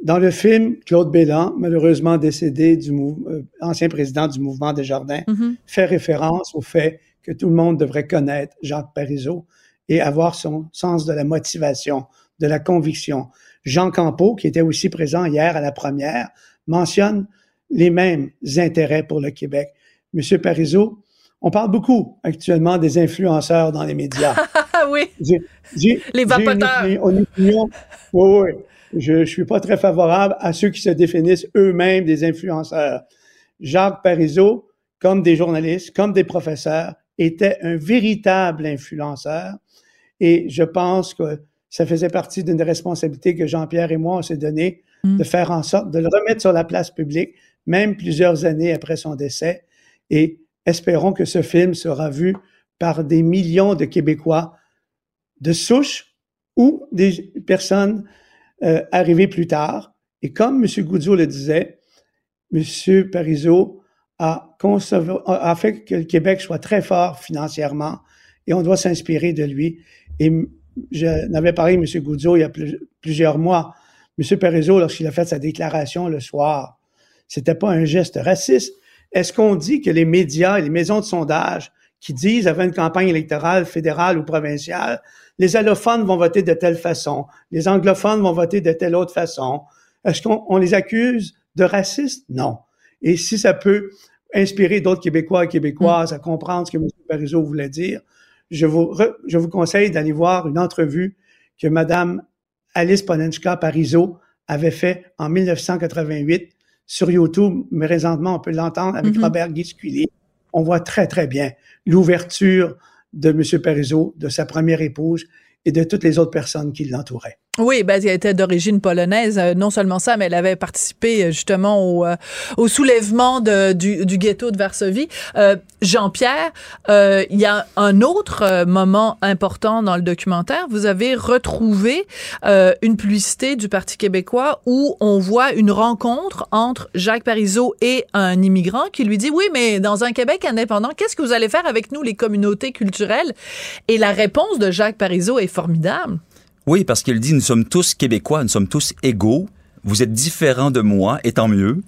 Dans le film, Claude Bélan, malheureusement décédé, du euh, ancien président du mouvement des Jardins, Mm-hmm. fait référence au fait que tout le monde devrait connaître Jacques Parizeau et avoir son sens de la motivation, de la conviction. Jean Campeau, qui était aussi présent hier à la première, mentionne les mêmes intérêts pour le Québec. Monsieur Parizeau, on parle beaucoup actuellement des influenceurs dans les médias. oui. J'ai- j'ai- Les vapoteurs. Une, opinion- une opinion- oui, oui. Je ne suis pas très favorable à ceux qui se définissent eux-mêmes des influenceurs. Jacques Parizeau, comme des journalistes, comme des professeurs, était un véritable influenceur. Et je pense que ça faisait partie d'une responsabilité que Jean-Pierre et moi, on s'est donné Mm. de faire en sorte de le remettre sur la place publique, même plusieurs années après son décès. Et espérons que ce film sera vu par des millions de Québécois de souche ou des personnes euh, arrivées plus tard. Et comme M. Goudzot le disait, M. Parizeau a, fait que le Québec soit très fort financièrement et on doit s'inspirer de lui. Et je n'avais parlé à M. Goudzot il y a plus- plusieurs mois. M. Parizeau, lorsqu'il a fait sa déclaration le soir, c'était pas un geste raciste. Est-ce qu'on dit que les médias et les maisons de sondage qui disent avant une campagne électorale fédérale ou provinciale, les allophones vont voter de telle façon, les anglophones vont voter de telle autre façon. Est-ce qu'on on les accuse de racistes? Non. Et si ça peut inspirer d'autres Québécois et Québécoises à comprendre ce que M. Parizeau voulait dire, je vous, re- je vous conseille d'aller voir une entrevue que Mme Alice Ponenchka Parizeau avait fait en 1988 sur YouTube, mais présentement, on peut l'entendre avec Mhm. Robert Guisculier. On voit très, très bien l'ouverture de M. Parizeau, de sa première épouse et de toutes les autres personnes qui l'entouraient. Oui, ben, elle était d'origine polonaise. Euh, non seulement ça, mais elle avait participé euh, justement au, euh, au soulèvement de- du, du ghetto de Varsovie. Euh, Jean-Pierre, euh, il y a un autre euh, moment important dans le documentaire. Vous avez retrouvé une publicité du Parti québécois où on voit une rencontre entre Jacques Parizeau et un immigrant qui lui dit, oui, mais dans un Québec indépendant, qu'est-ce que vous allez faire avec nous, les communautés culturelles? Et la réponse de Jacques Parizeau est formidable. Oui, parce qu'il dit nous sommes tous québécois, nous sommes tous égaux. Vous êtes différents de moi, et tant mieux.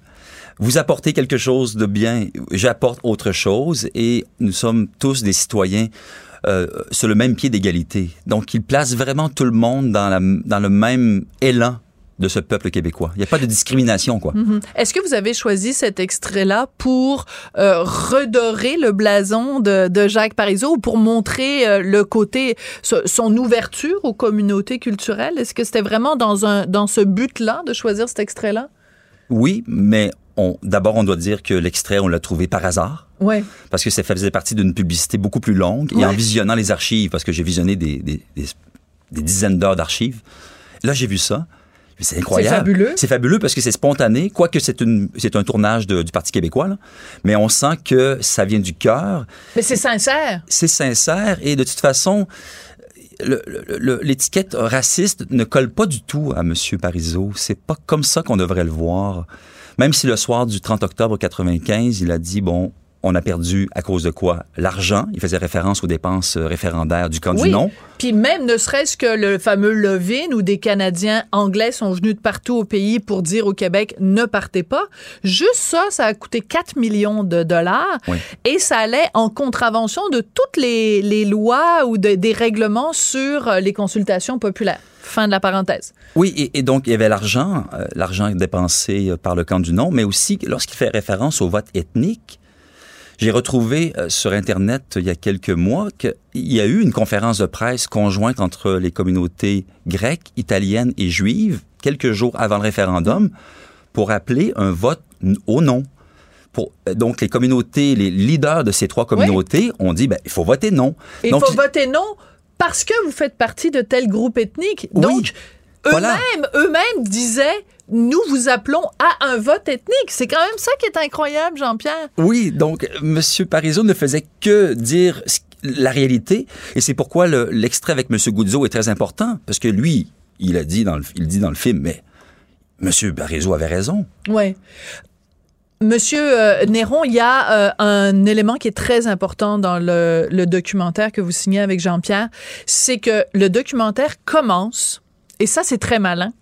Vous apportez quelque chose de bien, j'apporte autre chose, et nous sommes tous des citoyens euh, sur le même pied d'égalité. Donc, il place vraiment tout le monde dans, le même élan de ce peuple québécois. Il n'y a pas de discrimination, quoi. Mhm. Est-ce que vous avez choisi cet extrait-là pour euh, redorer le blason de, de Jacques Parizeau ou pour montrer euh, le côté, so- son ouverture aux communautés culturelles? Est-ce que c'était vraiment dans, un, dans ce but-là de choisir cet extrait-là? Oui, mais on, d'abord, on doit dire que l'extrait, on l'a trouvé par hasard. Ouais. Parce que ça faisait partie d'une publicité beaucoup plus longue. Et en visionnant les archives, parce que j'ai visionné des, des, des, des dizaines d'heures d'archives, là, j'ai vu ça. C'est incroyable. C'est fabuleux. C'est fabuleux parce que c'est spontané, quoique c'est une c'est un tournage de- du Parti québécois, là. mais on sent que ça vient du cœur. Mais c'est sincère. C'est sincère et de toute façon, l'étiquette raciste ne colle pas du tout à M. Parizeau. C'est pas comme ça qu'on devrait le voir. Même si le soir du 30 octobre 95, il a dit bon, on a perdu à cause de quoi? L'argent. Il faisait référence aux dépenses euh, référendaires du camp Oui. du non. Puis même ne serait-ce que le fameux Levin où des Canadiens anglais sont venus de partout au pays pour dire au Québec ne partez pas. Juste ça, ça a coûté 4 millions de dollars Oui. et ça allait en contravention de toutes les, les lois ou de- des règlements sur euh, les consultations populaires. Fin de la parenthèse. Oui, et, et donc il y avait l'argent, euh, l'argent dépensé par le camp du non, mais aussi lorsqu'il fait référence au vote ethnique. J'ai retrouvé euh, sur Internet il y a quelques mois qu'il y a eu une conférence de presse conjointe entre les communautés grecques, italiennes et juives quelques jours avant le référendum pour appeler un vote au non. Pour, euh, donc les communautés, les leaders de ces trois communautés ont dit ben, il faut voter non. Il donc, faut voter non parce que vous faites partie de tel groupe ethnique. Oui. Donc, Voilà. eux-mêmes, eux-mêmes disaient, nous vous appelons à un vote ethnique. C'est quand même ça qui est incroyable, Jean-Pierre. Oui, donc M. Parizeau ne faisait que dire la réalité, et c'est pourquoi le- l'extrait avec M. Goudzo est très important, parce que lui, il a dit dans le, il dit dans le film, mais M. Parizeau avait raison. Ouais. Monsieur euh, Néron, il y a euh, un élément qui est très important dans le, le documentaire que vous signez avec Jean-Pierre, c'est que le documentaire commence, et ça c'est très malin,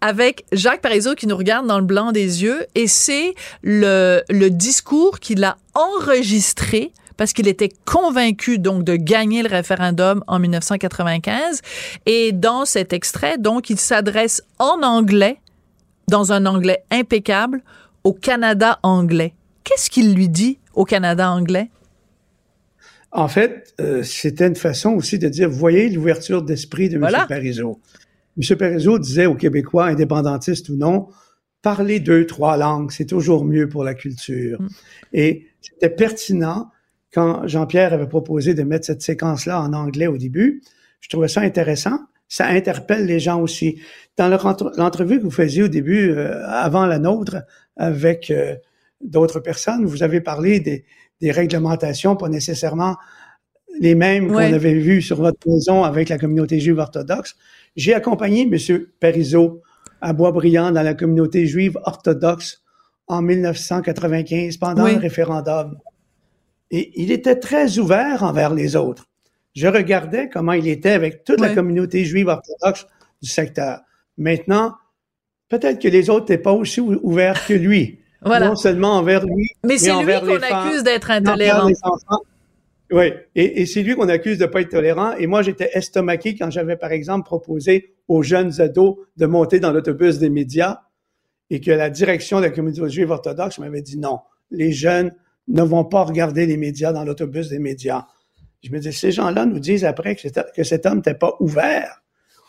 avec Jacques Parizeau qui nous regarde dans le blanc des yeux, et c'est le, le discours qu'il a enregistré parce qu'il était convaincu donc de gagner le référendum en 1995. Et dans cet extrait, donc, il s'adresse en anglais, dans un anglais impeccable, au Canada anglais. Qu'est-ce qu'il lui dit au Canada anglais? En fait, euh, c'était une façon aussi de dire, vous voyez l'ouverture d'esprit de Voilà. M. Parizeau. M. Parizeau disait aux Québécois, indépendantistes ou non, parlez deux, trois langues, c'est toujours mieux pour la culture. Mm. Et c'était pertinent quand Jean-Pierre avait proposé de mettre cette séquence-là en anglais au début. Je trouvais ça intéressant. Ça interpelle les gens aussi. Dans l'entrevue que vous faisiez au début, euh, avant la nôtre, avec euh, d'autres personnes, vous avez parlé des, des réglementations, pas nécessairement les mêmes Ouais. qu'on avait vues sur votre maison avec la communauté juive orthodoxe. J'ai accompagné M. Parizeau à Boisbriand dans la communauté juive orthodoxe en 1995 pendant Oui. le référendum. Et il était très ouvert envers les autres. Je regardais comment il était avec toute la communauté juive orthodoxe du secteur. Maintenant, peut-être que les autres n'étaient pas aussi ou- ouverts que lui. Voilà. Non seulement envers lui, Mais c'est lui qu'on accuse d'être intolérant. Oui, et, et c'est lui qu'on accuse de ne pas être tolérant. Et moi, j'étais estomaqué quand j'avais, par exemple, proposé aux jeunes ados de monter dans l'autobus des médias et que la direction de la communauté juive orthodoxe m'avait dit non, les jeunes ne vont pas regarder les médias dans l'autobus des médias. Je me dis, ces gens-là nous disent après que, cet- que cet homme n'était pas ouvert.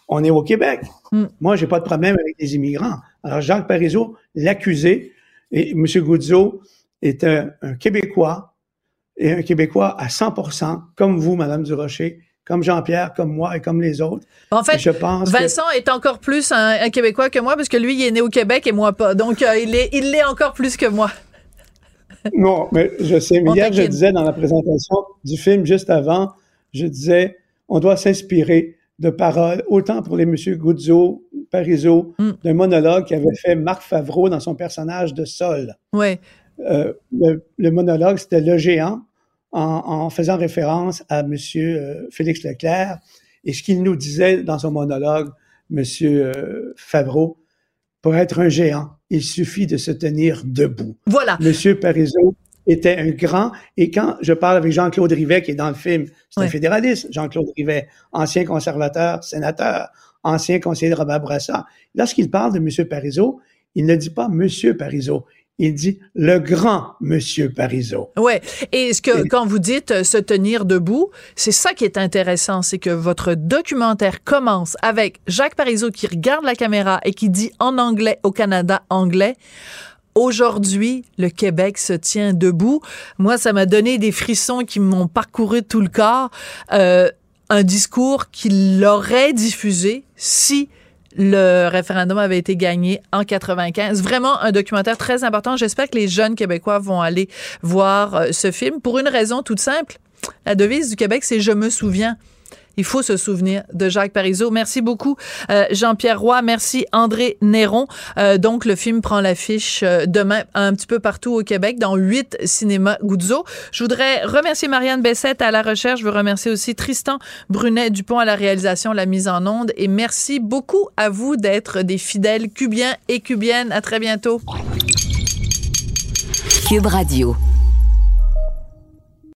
On est au Québec. Mm. Moi, j'ai pas de problème avec les immigrants. Alors, Jacques Parizeau l'accusait et M. Goudzo est un, un Québécois et un Québécois à 100% comme vous, Madame Durocher, comme Jean-Pierre, comme moi et comme les autres. En fait, je pense que- Vincent est encore plus un, un Québécois que moi parce que lui, il est né au Québec et moi pas. Donc, euh, il est, il l'est encore plus que moi. Non, mais je sais. Mais On hier, je disais dans la présentation du film juste avant, je disais, on doit s'inspirer de paroles, autant pour les monsieur Goudzo, Parizeau, Mm. d'un monologue qu'avait fait Marc Favreau dans son personnage de Sol. Ouais. Euh, le, le monologue, c'était Le Géant, en, en faisant référence à euh, Félix Leclerc. Et ce qu'il nous disait dans son monologue, euh, Favreau, pour être un géant, il suffit de se tenir debout. Voilà. Monsieur Parizeau était un grand, et quand je parle avec Jean-Claude Rivet, qui est dans le film, c'est Ouais. un fédéraliste, Jean-Claude Rivet, ancien conservateur, sénateur, ancien conseiller de Robert Bourassa. Lorsqu'il parle de Monsieur Parizeau, il ne dit pas Monsieur Parizeau, il dit le grand Monsieur Parizeau. Ouais. Et ce que Et- quand vous dites euh, se tenir debout, c'est ça qui est intéressant, c'est que votre documentaire commence avec Jacques Parizeau qui regarde la caméra et qui dit en anglais au Canada anglais. Aujourd'hui, le Québec se tient debout. Moi, ça m'a donné des frissons qui m'ont parcouru tout le corps. Euh, un discours qu'il aurait diffusé si le référendum avait été gagné en 95. Vraiment un documentaire très important. J'espère que les jeunes Québécois vont aller voir euh, ce film pour une raison toute simple. La devise du Québec, c'est Je me souviens. Il faut se souvenir de Jacques Parizeau. Merci beaucoup, euh, Jean-Pierre Roy. Merci, André Néron. Euh, donc, le film prend l'affiche euh, demain un petit peu partout au Québec, dans huit cinémas Guzzo. Je voudrais remercier Marianne Bessette à la recherche. Je veux remercier aussi Tristan Brunet-Dupont à la réalisation, la mise en onde. Et merci beaucoup à vous d'être des fidèles cubiens et cubiennes. À très bientôt. Cube Radio.